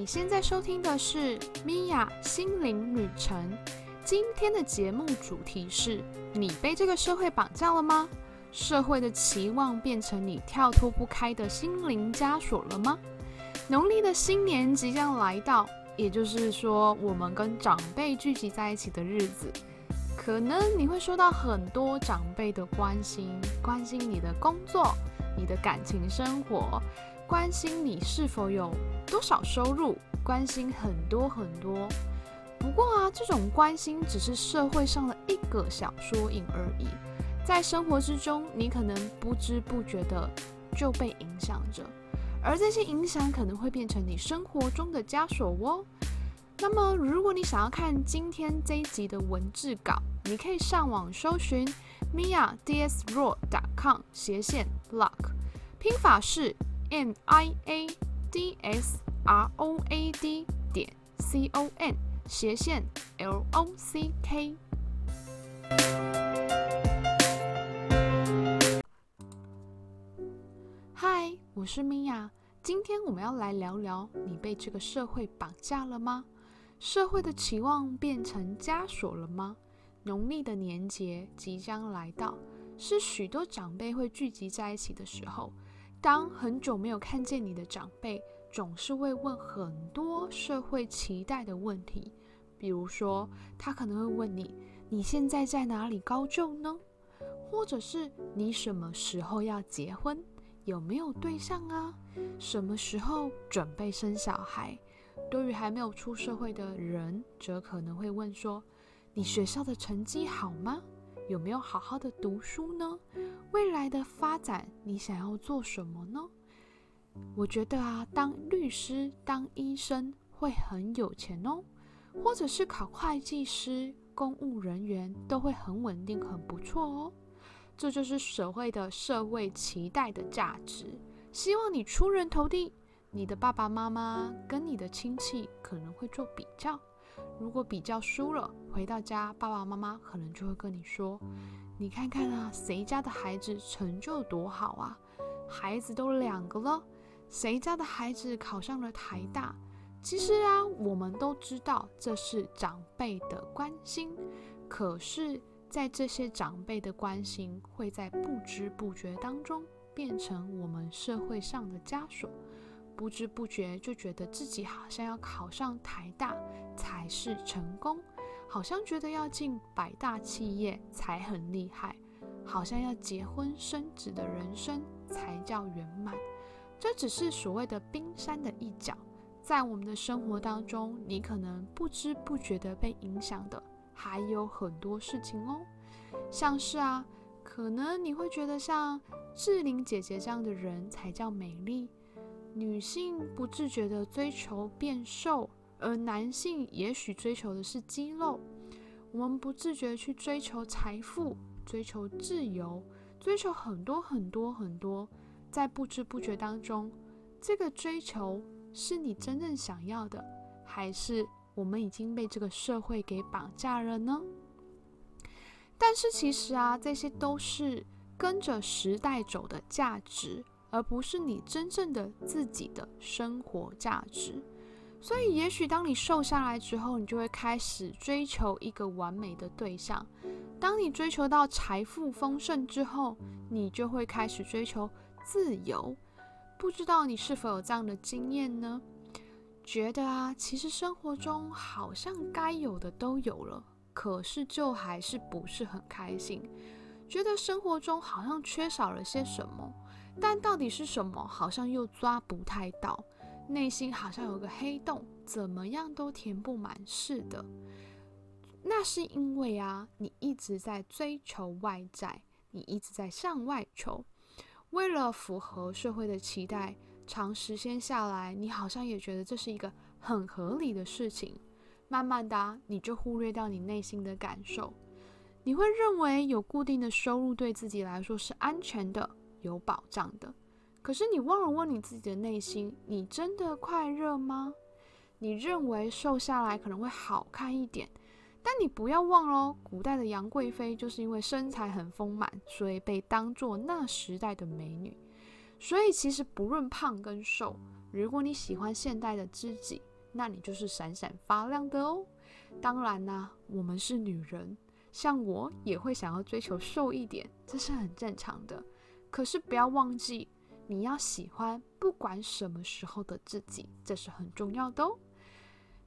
你现在收听的是米娅心灵旅程。今天的节目主题是：你被这个社会绑架了吗？社会的期望变成你跳脱不开的心灵枷锁了吗？农历的新年即将来到，也就是说，我们跟长辈聚集在一起的日子，可能你会收到很多长辈的关心，关心你的工作、你的感情生活。关心你是否有多少收入，关心很多很多。不过啊，这种关心只是社会上的一个小缩影而已。在生活之中，你可能不知不觉的就被影响着，而这些影响可能会变成你生活中的枷锁哦。那么，如果你想要看今天这一集的文字稿，你可以上网搜寻 mia dsroad.com 斜线 lock，拼法是。M i a d s r o a d 点 c o n 斜线 l o c k。嗨，我是米娅。今天我们要来聊聊：你被这个社会绑架了吗？社会的期望变成枷锁了吗？农历的年节即将来到，是许多长辈会聚集在一起的时候。当很久没有看见你的长辈，总是会问很多社会期待的问题，比如说，他可能会问你：“你现在在哪里高就呢？”或者是“你什么时候要结婚？有没有对象啊？什么时候准备生小孩？”对于还没有出社会的人，则可能会问说：“你学校的成绩好吗？有没有好好的读书呢？”未来的发展，你想要做什么呢？我觉得啊，当律师、当医生会很有钱哦，或者是考会计师、公务人员都会很稳定、很不错哦。这就是社会的社会期待的价值，希望你出人头地。你的爸爸妈妈跟你的亲戚可能会做比较，如果比较输了，回到家，爸爸妈妈可能就会跟你说。你看看啊，谁家的孩子成就多好啊？孩子都两个了，谁家的孩子考上了台大？其实啊，我们都知道这是长辈的关心，可是，在这些长辈的关心会在不知不觉当中变成我们社会上的枷锁，不知不觉就觉得自己好像要考上台大才是成功。好像觉得要进百大企业才很厉害，好像要结婚生子的人生才叫圆满。这只是所谓的冰山的一角，在我们的生活当中，你可能不知不觉的被影响的还有很多事情哦。像是啊，可能你会觉得像志玲姐姐这样的人才叫美丽，女性不自觉的追求变瘦。而男性也许追求的是肌肉，我们不自觉去追求财富、追求自由、追求很多很多很多，在不知不觉当中，这个追求是你真正想要的，还是我们已经被这个社会给绑架了呢？但是其实啊，这些都是跟着时代走的价值，而不是你真正的自己的生活价值。所以，也许当你瘦下来之后，你就会开始追求一个完美的对象；当你追求到财富丰盛之后，你就会开始追求自由。不知道你是否有这样的经验呢？觉得啊，其实生活中好像该有的都有了，可是就还是不是很开心。觉得生活中好像缺少了些什么，但到底是什么，好像又抓不太到。内心好像有个黑洞，怎么样都填不满似的。那是因为啊，你一直在追求外在，你一直在向外求，为了符合社会的期待，长时间下来，你好像也觉得这是一个很合理的事情。慢慢的，你就忽略掉你内心的感受，你会认为有固定的收入对自己来说是安全的、有保障的。可是你忘了问你自己的内心：你真的快乐吗？你认为瘦下来可能会好看一点，但你不要忘了，古代的杨贵妃就是因为身材很丰满，所以被当做那时代的美女。所以其实不论胖跟瘦，如果你喜欢现代的自己，那你就是闪闪发亮的哦。当然啦，我们是女人，像我也会想要追求瘦一点，这是很正常的。可是不要忘记，你要喜欢不管什么时候的自己，这是很重要的哦。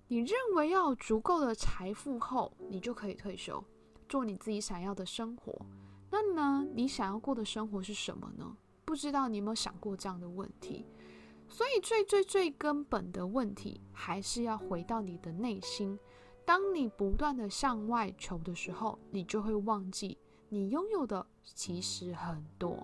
你认为要有足够的财富后，你就可以退休，做你自己想要的生活。那呢，你想要过的生活是什么呢？不知道你有没有想过这样的问题？所以最最最根本的问题，还是要回到你的内心。当你不断的向外求的时候，你就会忘记你拥有的其实很多。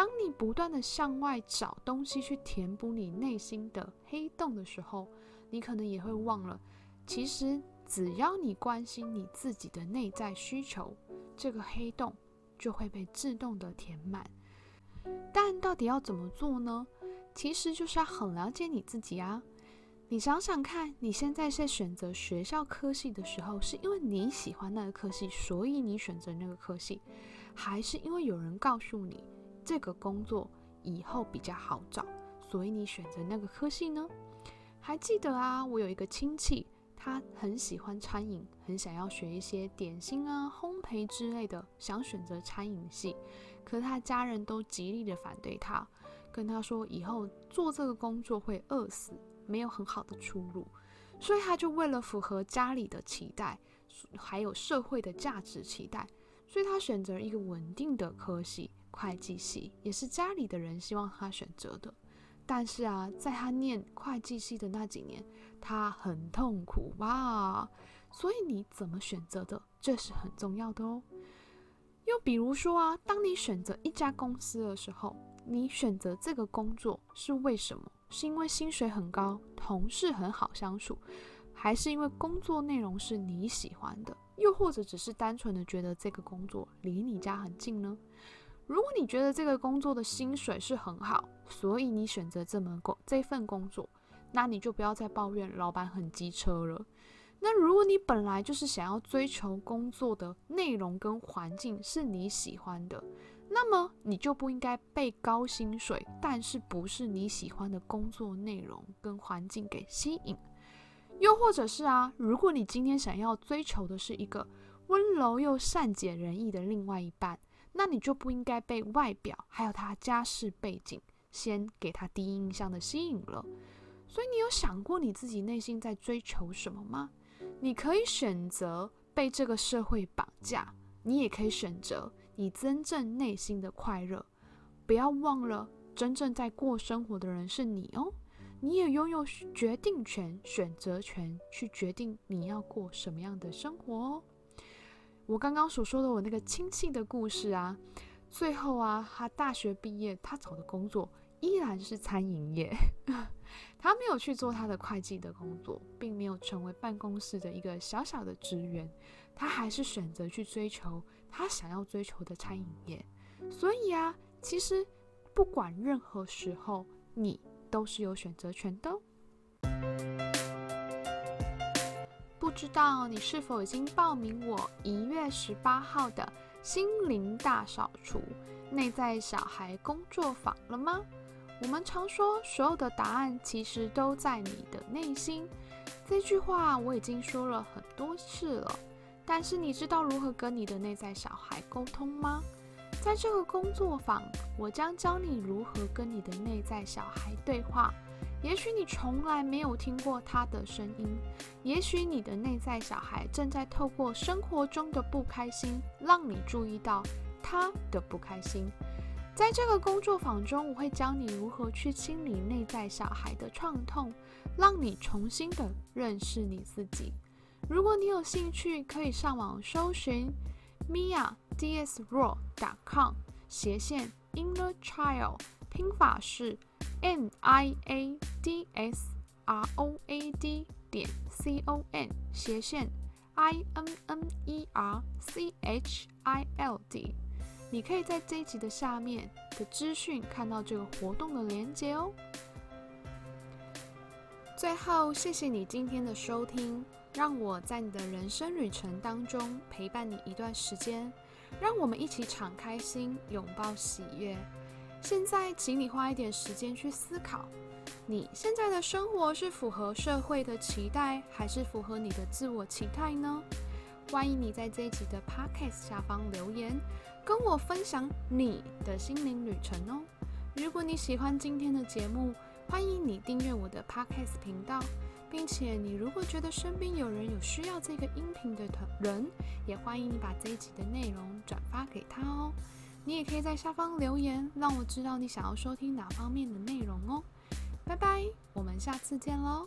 当你不断的向外找东西去填补你内心的黑洞的时候，你可能也会忘了，其实只要你关心你自己的内在需求，这个黑洞就会被自动的填满。但到底要怎么做呢？其实就是要很了解你自己啊。你想想看，你现在在选择学校科系的时候，是因为你喜欢那个科系，所以你选择那个科系，还是因为有人告诉你这个工作以后比较好找，所以你选择那个科系呢？还记得啊，我有一个亲戚，他很喜欢餐饮，很想要学一些点心啊、烘焙之类的，想选择餐饮系。可他家人都极力的反对他，跟他说以后做这个工作会饿死，没有很好的出路。所以他就为了符合家里的期待，还有社会的价值期待，所以他选择一个稳定的科系——会计系，也是家里的人希望他选择的。但是啊，在他念会计系的那几年，他很痛苦哇。所以你怎么选择的，这是很重要的哦。又比如说啊，当你选择一家公司的时候，你选择这个工作是为什么？是因为薪水很高，同事很好相处，还是因为工作内容是你喜欢的？又或者只是单纯的觉得这个工作离你家很近呢？如果你觉得这个工作的薪水是很好，所以你选择这门工这份工作，那你就不要再抱怨老板很机车了。那如果你本来就是想要追求工作的内容跟环境是你喜欢的，那么你就不应该被高薪水但是不是你喜欢的工作内容跟环境给吸引。又或者是啊，如果你今天想要追求的是一个温柔又善解人意的另外一半。那你就不应该被外表还有他家世背景先给他第一印象的吸引了。所以你有想过你自己内心在追求什么吗？你可以选择被这个社会绑架，你也可以选择你真正内心的快乐。不要忘了，真正在过生活的人是你哦。你也拥有决定权、选择权，去决定你要过什么样的生活哦。我刚刚所说的我那个亲戚的故事啊，最后啊，他大学毕业，他找的工作依然是餐饮业，他没有去做他的会计的工作，并没有成为办公室的一个小小的职员，他还是选择去追求他想要追求的餐饮业。所以啊，其实不管任何时候，你都是有选择权的。不知道你是否已经报名我一月十八号的心灵大扫除内在小孩工作坊了吗？我们常说所有的答案其实都在你的内心，这句话我已经说了很多次了。但是你知道如何跟你的内在小孩沟通吗？在这个工作坊，我将教你如何跟你的内在小孩对话。也许你从来没有听过他的声音，也许你的内在小孩正在透过生活中的不开心，让你注意到他的不开心。在这个工作坊中，我会教你如何去清理内在小孩的创痛，让你重新的认识你自己。如果你有兴趣，可以上网搜寻 mia dsraw.com 斜线 inner child，拼法是。N i a d s r o a d 点 c o n 斜线 i n n e r c h i l d，你可以在这一集的下面的资讯看到这个活动的链接哦。最后，谢谢你今天的收听，让我在你的人生旅程当中陪伴你一段时间，让我们一起敞开心，拥抱喜悦。现在，请你花一点时间去思考：你现在的生活是符合社会的期待，还是符合你的自我期待呢？欢迎你在这一集的 podcast 下方留言，跟我分享你的心灵旅程哦。如果你喜欢今天的节目，欢迎你订阅我的 podcast 频道，并且你如果觉得身边有人有需要这个音频的人，也欢迎你把这一集的内容转发给他哦。你也可以在下方留言，让我知道你想要收听哪方面的内容哦。拜拜，我们下次见喽。